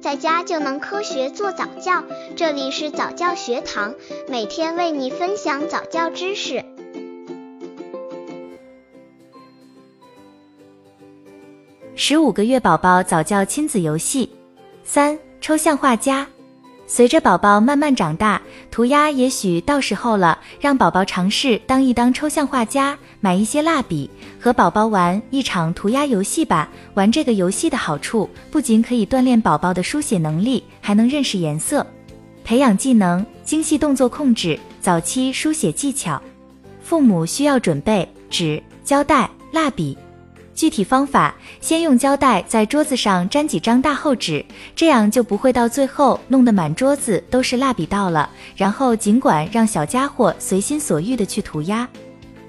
在家就能科学做早教。这里是早教学堂，每天为你分享早教知识。十五个月宝宝早教亲子游戏三：抽象画家。随着宝宝慢慢长大，涂鸦也许到时候了。让宝宝尝试当一当抽象画家，买一些蜡笔，和宝宝玩一场涂鸦游戏吧。玩这个游戏的好处，不仅可以锻炼宝宝的书写能力，还能认识颜色，培养技能、精细动作控制、早期书写技巧。父母需要准备纸、胶带、蜡笔。具体方法：先用胶带在桌子上粘几张大厚纸，这样就不会到最后弄得满桌子都是蜡笔道了。然后尽管让小家伙随心所欲的去涂鸦。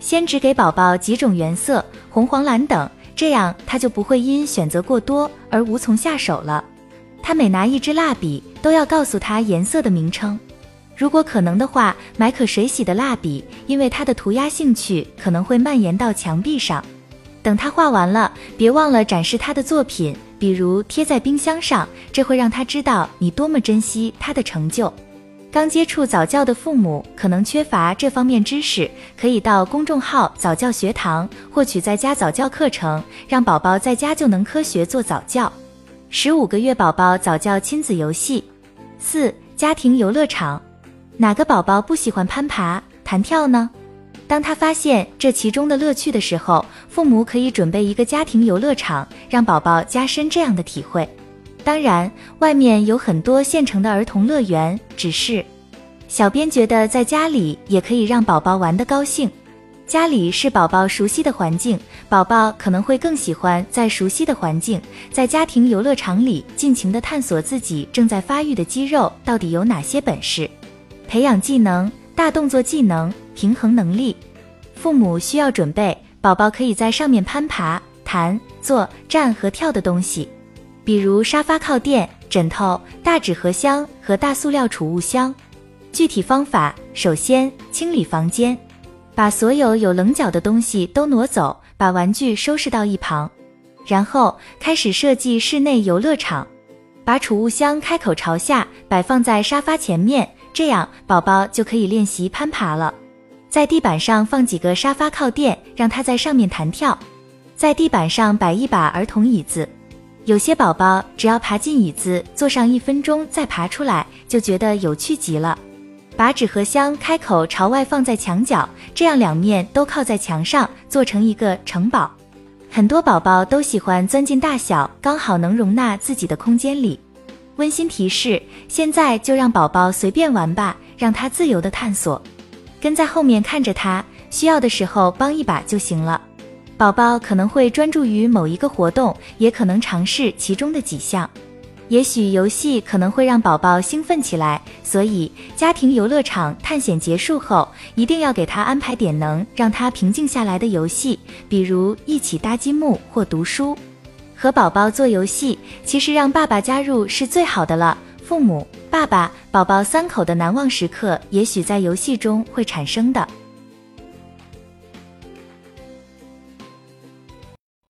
先只给宝宝几种颜色，红、黄、蓝等，这样他就不会因选择过多而无从下手了。他每拿一支蜡笔，都要告诉他颜色的名称。如果可能的话，买可水洗的蜡笔，因为他的涂鸦兴趣可能会蔓延到墙壁上。等他画完了，别忘了展示他的作品，比如贴在冰箱上，这会让他知道你多么珍惜他的成就。刚接触早教的父母可能缺乏这方面知识，可以到公众号早教学堂获取在家早教课程，让宝宝在家就能科学做早教。十五个月宝宝早教亲子游戏四家庭游乐场，哪个宝宝不喜欢攀爬弹跳呢？当他发现这其中的乐趣的时候，父母可以准备一个家庭游乐场，让宝宝加深这样的体会。当然，外面有很多现成的儿童乐园，只是小编觉得在家里也可以让宝宝玩得高兴。家里是宝宝熟悉的环境，宝宝可能会更喜欢在熟悉的环境，在家庭游乐场里尽情地探索自己正在发育的肌肉到底有哪些本事，培养技能、大动作技能。平衡能力，父母需要准备宝宝可以在上面攀爬、弹、坐、站和跳的东西，比如沙发靠垫、枕头、大纸盒箱和大塑料储物箱。具体方法：首先清理房间，把所有有棱角的东西都挪走，把玩具收拾到一旁，然后开始设计室内游乐场，把储物箱开口朝下摆放在沙发前面，这样宝宝就可以练习攀爬了。在地板上放几个沙发靠垫，让他在上面弹跳。在地板上摆一把儿童椅子，有些宝宝只要爬进椅子坐上一分钟再爬出来，就觉得有趣极了。把纸盒箱开口朝外放在墙角，这样两面都靠在墙上，做成一个城堡。很多宝宝都喜欢钻进大小刚好能容纳自己的空间里。温馨提示：现在就让宝宝随便玩吧，让他自由的探索。跟在后面看着他，需要的时候帮一把就行了。宝宝可能会专注于某一个活动，也可能尝试其中的几项。也许游戏可能会让宝宝兴奋起来，所以家庭游乐场探险结束后，一定要给他安排点能让他平静下来的游戏，比如一起搭积木或读书。和宝宝做游戏，其实让爸爸加入是最好的了。父母、爸爸、宝宝三口的难忘时刻，也许在游戏中会产生的。